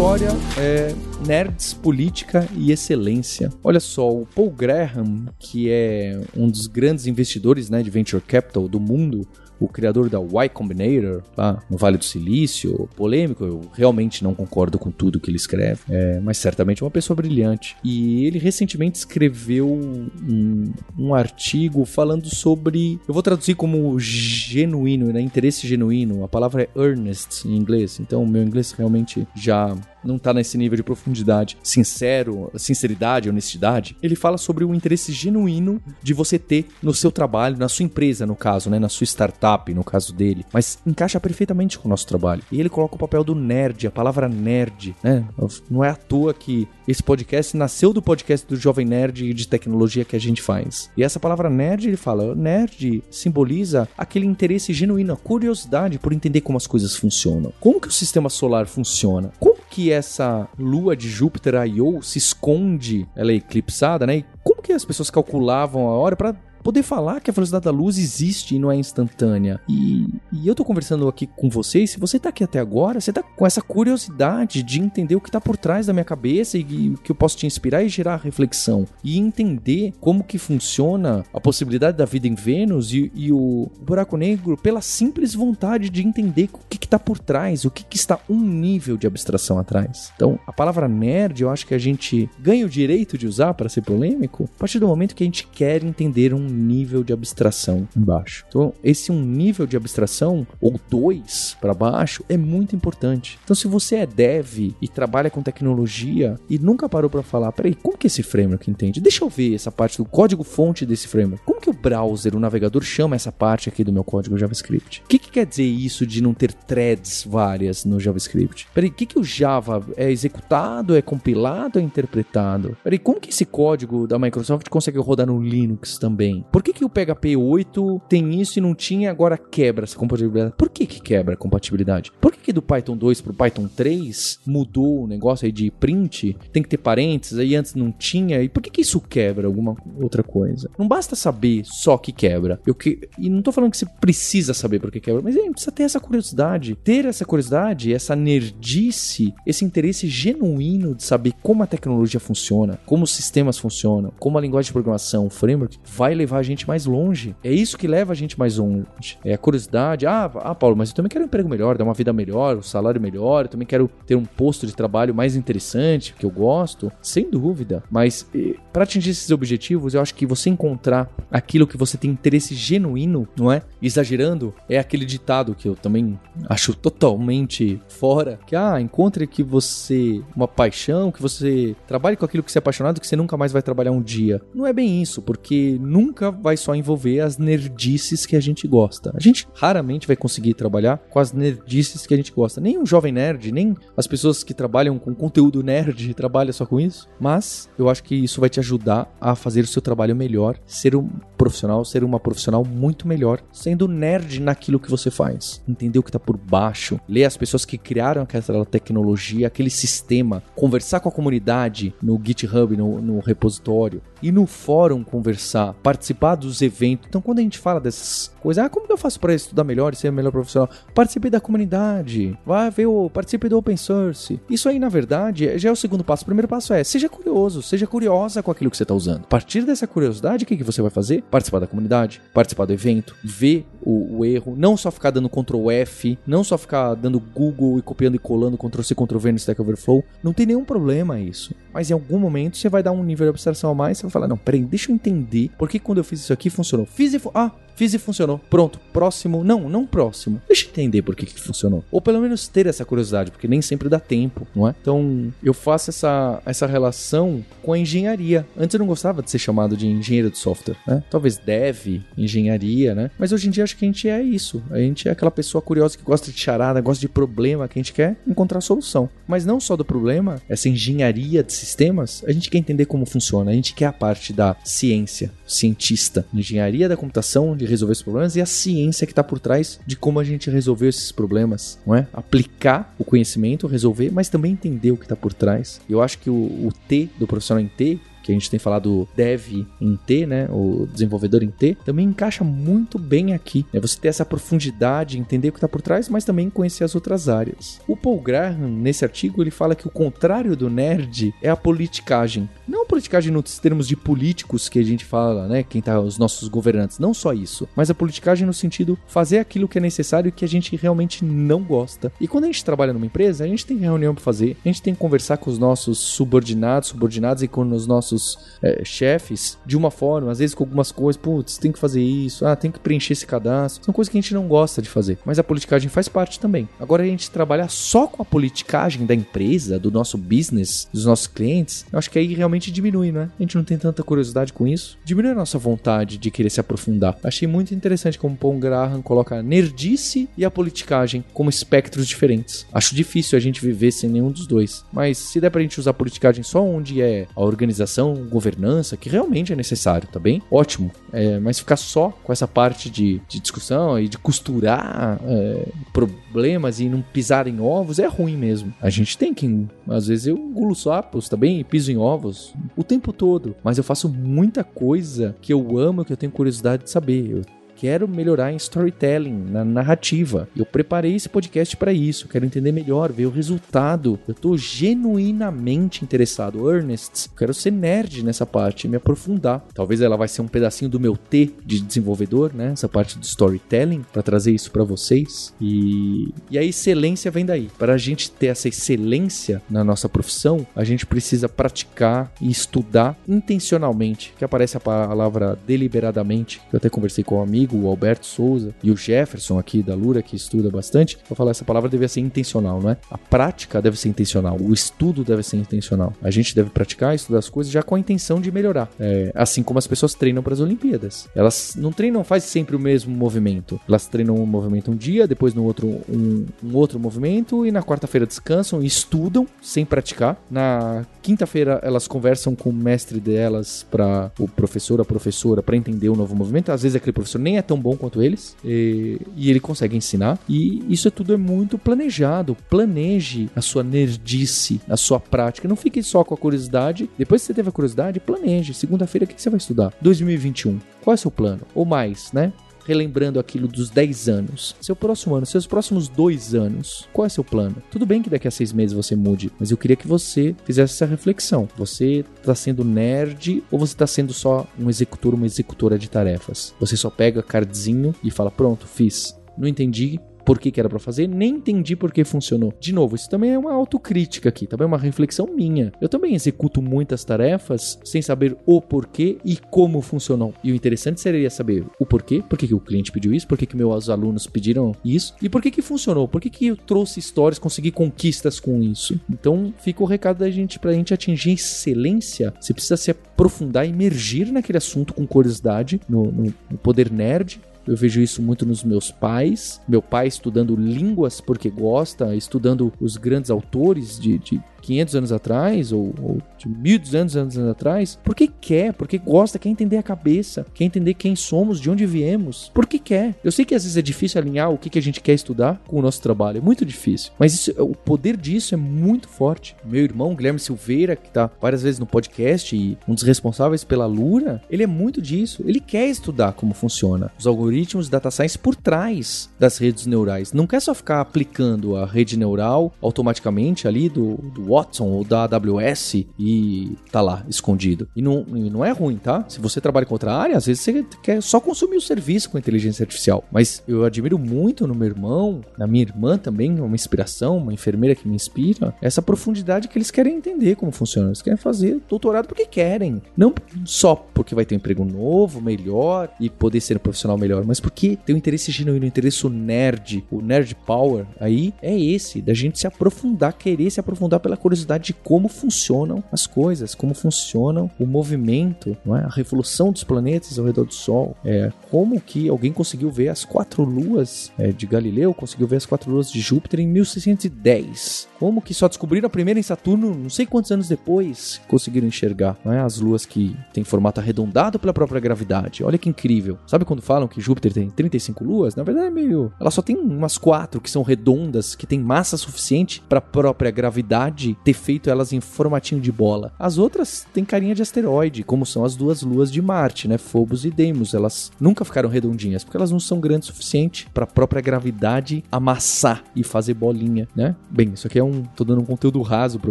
história é nerds, política e excelência. Olha só, o Paul Graham, que é um dos grandes investidores né, de venture capital do mundo, o criador da Y Combinator, lá no Vale do Silício, polêmico, eu realmente não concordo com tudo que ele escreve, é, mas certamente é uma pessoa brilhante. E ele recentemente escreveu um, um artigo falando sobre, eu vou traduzir como genuíno, né, interesse genuíno, a palavra é earnest em inglês, então meu inglês realmente já não tá nesse nível de profundidade, sincero, sinceridade, honestidade, ele fala sobre o interesse genuíno de você ter no seu trabalho, na sua empresa, no caso, né, na sua startup, no caso dele, mas encaixa perfeitamente com o nosso trabalho. E ele coloca o papel do nerd, a palavra nerd, né? Não é à toa que esse podcast nasceu do podcast do Jovem Nerd de tecnologia que a gente faz. E essa palavra nerd, ele fala, nerd simboliza aquele interesse genuíno, a curiosidade por entender como as coisas funcionam. Como que o sistema solar funciona? Como que essa lua de Júpiter, Io, se esconde, ela é eclipsada, né? E como que as pessoas calculavam a hora para poder falar que a velocidade da luz existe e não é instantânea. E, e eu tô conversando aqui com vocês, se você tá aqui até agora, você tá com essa curiosidade de entender o que tá por trás da minha cabeça e, e que eu posso te inspirar e gerar reflexão. E entender como que funciona a possibilidade da vida em Vênus e, e o buraco negro pela simples vontade de entender o que, que tá por trás, o que, que está um nível de abstração atrás. Então, a palavra nerd, eu acho que a gente ganha o direito de usar para ser polêmico a partir do momento que a gente quer entender um nível de abstração embaixo. Então, esse um nível de abstração, ou dois para baixo, é muito importante. Então, se você é dev e trabalha com tecnologia e nunca parou para falar, peraí, como que esse framework entende? Deixa eu ver essa parte do código-fonte desse framework. Como que o browser, o navegador, chama essa parte aqui do meu código JavaScript? O que, que quer dizer isso de não ter threads várias no JavaScript? Peraí, o que, que o Java é executado, é compilado, é interpretado? Peraí, como que esse código da Microsoft consegue rodar no Linux também? Por que, que o PHP 8 tem isso e não tinha agora quebra essa compatibilidade? Por que, que quebra a compatibilidade? Por que, que do Python 2 pro Python 3 mudou o negócio aí de print? Tem que ter parênteses, aí antes não tinha. E por que, que isso quebra alguma outra coisa? Não basta saber só que quebra. Eu que... E não tô falando que você precisa saber por que quebra, mas é, precisa ter essa curiosidade. Ter essa curiosidade, essa nerdice, esse interesse genuíno de saber como a tecnologia funciona, como os sistemas funcionam, como a linguagem de programação, o framework, vai levar levar a gente mais longe. É isso que leva a gente mais longe. É a curiosidade. Ah, ah, Paulo, mas eu também quero um emprego melhor, dar uma vida melhor, um salário melhor. Eu também quero ter um posto de trabalho mais interessante, que eu gosto. Sem dúvida. Mas para atingir esses objetivos, eu acho que você encontrar aquilo que você tem interesse genuíno, não é? Exagerando, é aquele ditado que eu também acho totalmente fora. Que, ah, encontre que você. Uma paixão, que você trabalhe com aquilo que você é apaixonado, que você nunca mais vai trabalhar um dia. Não é bem isso, porque nunca nunca vai só envolver as nerdices que a gente gosta. A gente raramente vai conseguir trabalhar com as nerdices que a gente gosta. Nem o jovem nerd, nem as pessoas que trabalham com conteúdo nerd trabalham só com isso. Mas eu acho que isso vai te ajudar a fazer o seu trabalho melhor, ser um profissional, ser uma profissional muito melhor, sendo nerd naquilo que você faz. Entender o que está por baixo, ler as pessoas que criaram aquela tecnologia, aquele sistema, conversar com a comunidade no GitHub, no, no repositório, e no fórum conversar, participar dos eventos. Então, quando a gente fala dessas coisas, ah, como que eu faço para estudar melhor e ser melhor profissional? Participe da comunidade, vai ver o, participe do open source. Isso aí, na verdade, já é o segundo passo. O primeiro passo é, seja curioso, seja curiosa com aquilo que você está usando. A partir dessa curiosidade, o que, que você vai fazer? Participar da comunidade, participar do evento, ver o, o erro, não só ficar dando Ctrl F, não só ficar dando Google e copiando e colando Ctrl C, Ctrl V no Stack Overflow. Não tem nenhum problema isso. Mas em algum momento você vai dar um nível de abstração a mais, você vai falar, não, peraí, deixa eu entender por que quando eu fiz isso aqui funcionou. Fiz e... Fu ah, Fiz e funcionou. Pronto. Próximo. Não, não próximo. Deixa eu entender por que, que funcionou. Ou pelo menos ter essa curiosidade, porque nem sempre dá tempo, não é? Então, eu faço essa, essa relação com a engenharia. Antes eu não gostava de ser chamado de engenheiro de software, né? Talvez dev, engenharia, né? Mas hoje em dia acho que a gente é isso. A gente é aquela pessoa curiosa que gosta de charada, gosta de problema, que a gente quer encontrar solução. Mas não só do problema, essa engenharia de sistemas, a gente quer entender como funciona. A gente quer parte da ciência, cientista, engenharia da computação, de resolver esses problemas e a ciência que está por trás de como a gente resolveu esses problemas, não é? Aplicar o conhecimento, resolver, mas também entender o que está por trás. Eu acho que o, o T do profissional em T que a gente tem falado dev em T, né, o desenvolvedor em T, também encaixa muito bem aqui. É você ter essa profundidade, entender o que está por trás, mas também conhecer as outras áreas. O Paul Graham, nesse artigo, ele fala que o contrário do nerd é a politicagem. Não politicagem nos termos de políticos que a gente fala, né, quem tá os nossos governantes, não só isso, mas a politicagem no sentido fazer aquilo que é necessário e que a gente realmente não gosta. E quando a gente trabalha numa empresa, a gente tem reunião para fazer, a gente tem que conversar com os nossos subordinados, subordinados e com os nossos é, chefes de uma forma, às vezes com algumas coisas, putz, tem que fazer isso, ah, tem que preencher esse cadastro. São coisas que a gente não gosta de fazer, mas a politicagem faz parte também. Agora a gente trabalhar só com a politicagem da empresa, do nosso business, dos nossos clientes, eu acho que aí realmente diminui, né? A gente não tem tanta curiosidade com isso. Diminui a nossa vontade de querer se aprofundar. Achei muito interessante como Paul Graham coloca a nerdice e a politicagem como espectros diferentes. Acho difícil a gente viver sem nenhum dos dois, mas se der pra gente usar a politicagem só onde é a organização, governança, que realmente é necessário, tá bem? Ótimo. É, mas ficar só com essa parte de, de discussão e de costurar é, problemas e não pisar em ovos é ruim mesmo. A gente tem que, às vezes eu engulo sapos, tá? E piso em ovos o tempo todo, mas eu faço muita coisa que eu amo, que eu tenho curiosidade de saber. Eu quero melhorar em storytelling, na narrativa. Eu preparei esse podcast para isso, quero entender melhor, ver o resultado. Eu tô genuinamente interessado, earnest. Quero ser nerd nessa parte, me aprofundar. Talvez ela vai ser um pedacinho do meu T de desenvolvedor, né? Essa parte do storytelling para trazer isso para vocês. E e a excelência vem daí. Para a gente ter essa excelência na nossa profissão, a gente precisa praticar e estudar intencionalmente, que aparece a palavra deliberadamente. Eu até conversei com um amigo o Alberto Souza e o Jefferson aqui da Lura, que estuda bastante, vou falar essa palavra deve ser intencional, não é? A prática deve ser intencional, o estudo deve ser intencional. A gente deve praticar, estudar as coisas já com a intenção de melhorar. É, assim como as pessoas treinam para as Olimpíadas. Elas não treinam, faz sempre o mesmo movimento. Elas treinam um movimento um dia, depois no outro um, um outro movimento e na quarta-feira descansam e estudam sem praticar. Na quinta-feira elas conversam com o mestre delas para o professor, a professora, para entender o novo movimento. Às vezes aquele professor nem é tão bom quanto eles e, e, ele consegue ensinar. E isso é tudo é muito planejado. Planeje a sua nerdice, a sua prática. Não fique só com a curiosidade. Depois que você teve a curiosidade, planeje. Segunda-feira, o que você vai estudar? 2021. Qual é o seu plano? Ou mais, né? Relembrando aquilo dos 10 anos. Seu próximo ano, seus próximos dois anos, qual é seu plano? Tudo bem que daqui a seis meses você mude, mas eu queria que você fizesse essa reflexão. Você está sendo nerd ou você está sendo só um executor, uma executora de tarefas? Você só pega cardzinho e fala: pronto, fiz. Não entendi, por que, que era para fazer, nem entendi por que funcionou. De novo, isso também é uma autocrítica aqui, também é uma reflexão minha. Eu também executo muitas tarefas sem saber o porquê e como funcionou. E o interessante seria saber o porquê, por que, que o cliente pediu isso, por que, que meus alunos pediram isso e por que, que funcionou, por que, que eu trouxe histórias, consegui conquistas com isso. Então fica o recado da gente pra gente atingir excelência, você precisa se aprofundar, emergir naquele assunto com curiosidade, no, no, no poder nerd, eu vejo isso muito nos meus pais. Meu pai estudando línguas porque gosta, estudando os grandes autores de, de 500 anos atrás, ou, ou de 1200 anos atrás, porque quer, porque gosta, quer entender a cabeça, quer entender quem somos, de onde viemos, porque quer. Eu sei que às vezes é difícil alinhar o que, que a gente quer estudar com o nosso trabalho, é muito difícil, mas isso, o poder disso é muito forte. Meu irmão, Guilherme Silveira, que tá várias vezes no podcast e um dos responsáveis pela Lura, ele é muito disso, ele quer estudar como funciona os algoritmos data science por trás das redes neurais, não quer só ficar aplicando a rede neural automaticamente ali do, do Watson ou da AWS e tá lá, escondido. E não, e não é ruim, tá? Se você trabalha com outra área, às vezes você quer só consumir o serviço com inteligência artificial. Mas eu admiro muito no meu irmão, na minha irmã também, uma inspiração, uma enfermeira que me inspira, essa profundidade que eles querem entender como funciona. Eles querem fazer doutorado porque querem. Não só porque vai ter um emprego novo, melhor e poder ser um profissional melhor, mas porque tem um interesse genuíno, um interesse nerd, o nerd power aí é esse, da gente se aprofundar, querer se aprofundar pela curiosidade de como funcionam as coisas, como funcionam o movimento, é? a revolução dos planetas ao redor do Sol, é, como que alguém conseguiu ver as quatro luas é, de Galileu, conseguiu ver as quatro luas de Júpiter em 1610. Como que só descobriram a primeira em Saturno, não sei quantos anos depois, conseguiram enxergar é? as luas que têm formato arredondado pela própria gravidade. Olha que incrível. Sabe quando falam que Júpiter tem 35 luas? Na verdade é meio. Ela só tem umas quatro que são redondas, que tem massa suficiente para a própria gravidade ter feito elas em formatinho de bola. As outras têm carinha de asteroide, como são as duas luas de Marte, né? Phobos e Deimos. Elas nunca ficaram redondinhas, porque elas não são grandes o suficiente para a própria gravidade amassar e fazer bolinha, né? Bem, isso aqui é um. tô dando um conteúdo raso para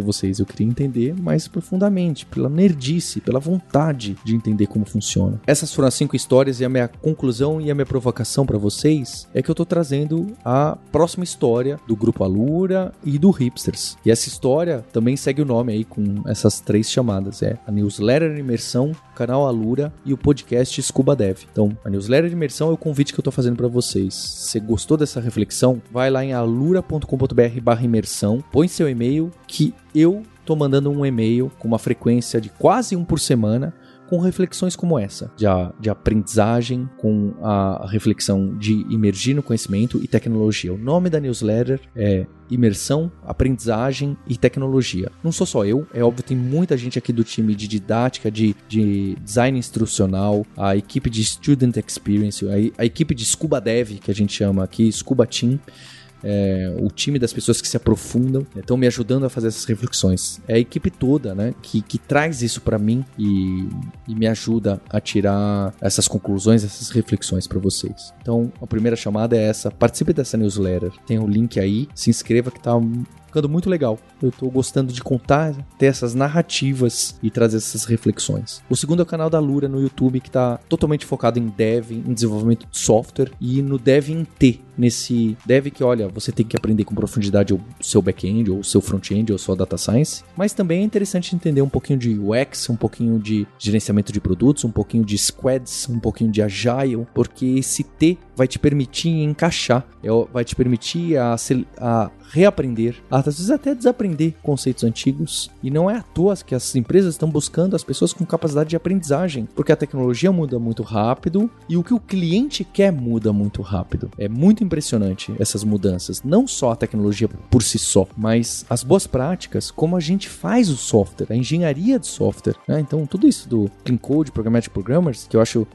vocês. Eu queria entender mais profundamente, pela nerdice, pela vontade de entender como funciona. Essas foram as cinco histórias e a minha conclusão e a minha provocação para vocês é que eu tô trazendo a próxima história do grupo Alura e do Hipsters. E essa história também segue o nome aí com essas três chamadas. É a newsletter Imersão, o canal Alura e o podcast Scuba Dev. Então, a newsletter Imersão é o convite que eu tô fazendo para vocês. Se gostou dessa reflexão, vai lá em alura.com.br barra imersão, põe seu e-mail que eu tô mandando um e-mail com uma frequência de quase um por semana com reflexões como essa, de, a, de aprendizagem, com a reflexão de imergir no conhecimento e tecnologia. O nome da newsletter é Imersão, Aprendizagem e Tecnologia. Não sou só eu, é óbvio, tem muita gente aqui do time de didática, de, de design instrucional, a equipe de Student Experience, a, a equipe de Scuba Dev, que a gente chama aqui, Scuba Team é, o time das pessoas que se aprofundam estão me ajudando a fazer essas reflexões. É a equipe toda, né, que, que traz isso para mim e, e, me ajuda a tirar essas conclusões, essas reflexões para vocês. Então, a primeira chamada é essa: participe dessa newsletter. Tem o um link aí, se inscreva que tá ficando muito legal. Eu tô gostando de contar, ter essas narrativas e trazer essas reflexões. O segundo é o canal da Lura no YouTube, que tá totalmente focado em dev, em desenvolvimento de software e no dev em T, nesse dev que, olha, você tem que aprender com profundidade o seu back-end, ou o seu front-end, ou sua data science, mas também é interessante entender um pouquinho de UX, um pouquinho de gerenciamento de produtos, um pouquinho de squads, um pouquinho de agile, porque esse T vai te permitir encaixar, é vai te permitir a, a reaprender, às vezes até desaprender conceitos antigos. E não é à toa que as empresas estão buscando as pessoas com capacidade de aprendizagem, porque a tecnologia muda muito rápido e o que o cliente quer muda muito rápido. É muito impressionante essas mudanças, não só a tecnologia por si só, mas as boas práticas, como a gente faz o software, a engenharia de software. Né? Então, tudo isso do Clean Code, Programmatic Programmers, que eu acho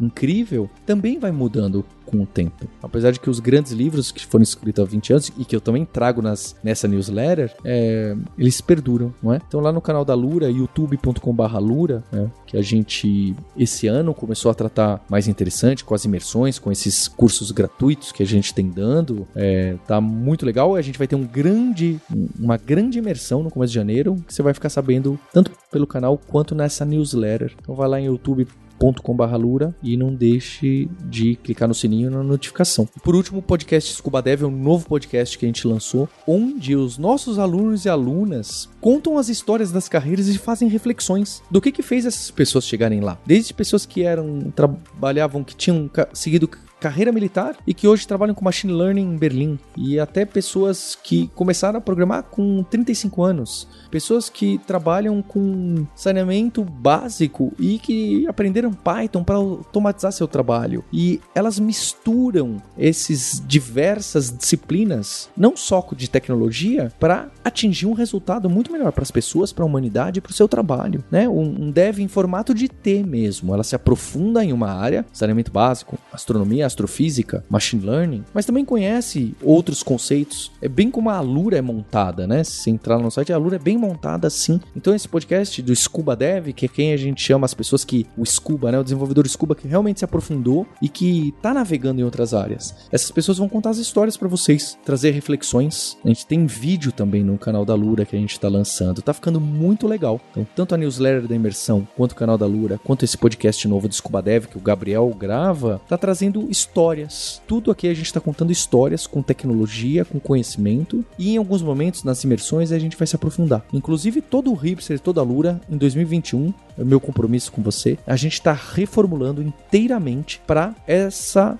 incrível, também vai mudando com o tempo. Apesar de que os grandes livros que foram escritos há 20 anos e que eu também trago nas, nessa newsletter, é, eles perduram, não é? Então lá no canal da Lura, youtube.com.br Lura, né, que a gente esse ano começou a tratar mais interessante com as imersões, com esses cursos gratuitos que a gente tem dando, é, tá muito legal. A gente vai ter um grande, uma grande imersão no começo de janeiro, que você vai ficar sabendo tanto pelo canal quanto nessa newsletter. Então vai lá em youtube lura e não deixe de clicar no sininho na notificação. E por último, o podcast Scuba Dev é um novo podcast que a gente lançou, onde os nossos alunos e alunas contam as histórias das carreiras e fazem reflexões do que que fez essas pessoas chegarem lá. Desde pessoas que eram trabalhavam que tinham seguido carreira militar e que hoje trabalham com machine learning em Berlim. E até pessoas que começaram a programar com 35 anos. Pessoas que trabalham com saneamento básico e que aprenderam Python para automatizar seu trabalho. E elas misturam esses diversas disciplinas, não só de tecnologia, para atingir um resultado muito melhor para as pessoas, para a humanidade e para o seu trabalho. Né? Um, um dev em formato de T mesmo. Ela se aprofunda em uma área, saneamento básico, astronomia, astrofísica, machine learning, mas também conhece outros conceitos. É bem como a Alura é montada, né? Se entrar no site, a Alura é bem montada assim. Então esse podcast do Scuba Dev, que é quem a gente chama as pessoas que o Scuba, né, o desenvolvedor Scuba que realmente se aprofundou e que tá navegando em outras áreas. Essas pessoas vão contar as histórias para vocês, trazer reflexões. A gente tem vídeo também no canal da Lura que a gente tá lançando. Tá ficando muito legal. Então, tanto a newsletter da imersão, quanto o canal da Lura, quanto esse podcast novo do Scuba Dev que o Gabriel grava, tá trazendo histórias. Tudo aqui a gente está contando histórias com tecnologia, com conhecimento e em alguns momentos nas imersões a gente vai se aprofundar. Inclusive todo o Hipster, toda a Lura em 2021, é meu compromisso com você, a gente está reformulando inteiramente para essa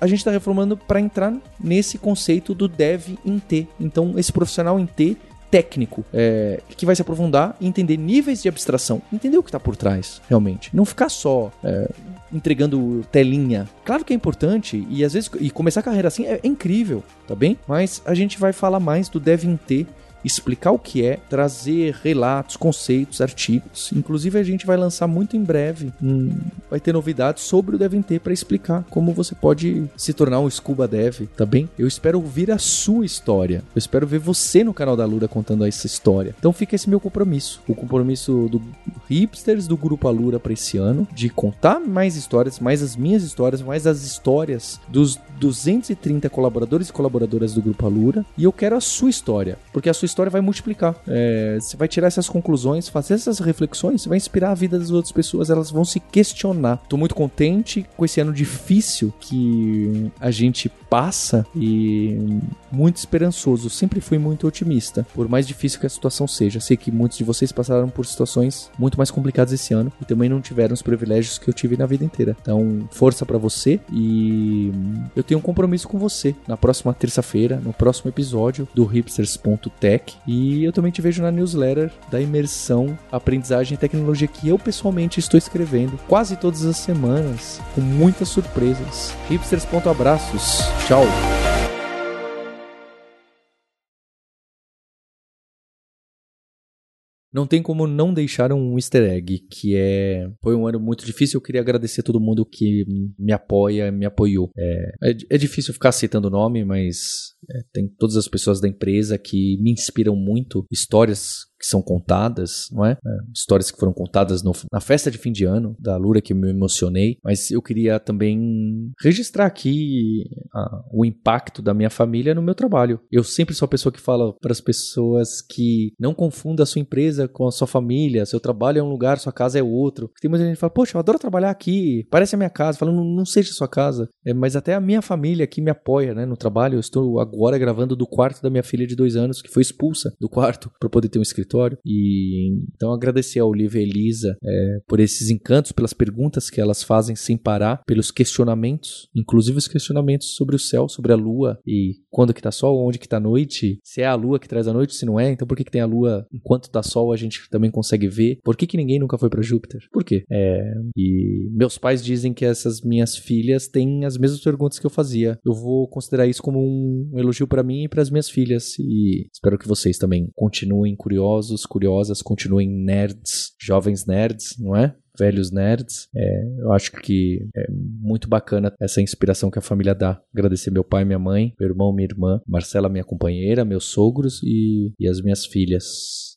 a gente está reformulando para entrar nesse conceito do dev em T. Então, esse profissional em T técnico é, que vai se aprofundar e entender níveis de abstração, entender o que está por trás, realmente. Não ficar só é, entregando telinha. Claro que é importante e às vezes e começar a carreira assim é, é incrível, tá bem? Mas a gente vai falar mais do Dev T explicar o que é, trazer relatos, conceitos, artigos. Inclusive a gente vai lançar muito em breve, um, vai ter novidades sobre o DevNT para explicar como você pode se tornar um scuba dev, tá bem? Eu espero ouvir a sua história. Eu espero ver você no canal da Lura contando essa história. Então fica esse meu compromisso, o compromisso do hipsters do grupo Alura para esse ano de contar mais histórias, mais as minhas histórias, mais as histórias dos 230 colaboradores e colaboradoras do grupo Alura, e eu quero a sua história, porque a sua história vai multiplicar. É, você vai tirar essas conclusões, fazer essas reflexões, você vai inspirar a vida das outras pessoas, elas vão se questionar. Tô muito contente com esse ano difícil que a gente passa e muito esperançoso. Sempre fui muito otimista, por mais difícil que a situação seja. Sei que muitos de vocês passaram por situações muito mais complicadas esse ano e também não tiveram os privilégios que eu tive na vida inteira. Então, força para você e eu tenho um compromisso com você na próxima terça-feira, no próximo episódio do hipsters.tech e eu também te vejo na newsletter da imersão aprendizagem e tecnologia que eu pessoalmente estou escrevendo quase todas as semanas com muitas surpresas. hipsters.abraços. Tchau. Não tem como não deixar um easter egg, que é. Foi um ano muito difícil. Eu queria agradecer todo mundo que me apoia, me apoiou. É, é, é difícil ficar citando o nome, mas é, tem todas as pessoas da empresa que me inspiram muito. Histórias que são contadas, não é? é histórias que foram contadas no, na festa de fim de ano da Lura que me emocionei, mas eu queria também registrar aqui a, o impacto da minha família no meu trabalho. Eu sempre sou a pessoa que fala para as pessoas que não confunda a sua empresa com a sua família, seu trabalho é um lugar, sua casa é outro. Tem muita gente que fala, poxa, eu adoro trabalhar aqui, parece a minha casa. Falando, não, seja sua casa, é, mas até a minha família aqui me apoia, né, no trabalho. Eu estou agora gravando do quarto da minha filha de dois anos, que foi expulsa do quarto para poder ter um escritório escritório. E então agradecer a Olivia e Elisa é, por esses encantos, pelas perguntas que elas fazem sem parar, pelos questionamentos, inclusive os questionamentos sobre o céu, sobre a lua e quando que tá sol, onde que tá noite, se é a lua que traz a noite, se não é, então por que, que tem a lua enquanto tá sol a gente também consegue ver? Por que, que ninguém nunca foi para Júpiter? Por quê? É, e meus pais dizem que essas minhas filhas têm as mesmas perguntas que eu fazia. Eu vou considerar isso como um elogio para mim e para as minhas filhas e espero que vocês também continuem curiosos curiosos, curiosas, continuem nerds, jovens nerds, não é? velhos nerds. É, eu acho que é muito bacana essa inspiração que a família dá. Agradecer meu pai, minha mãe, meu irmão, minha irmã, Marcela, minha companheira, meus sogros e, e as minhas filhas.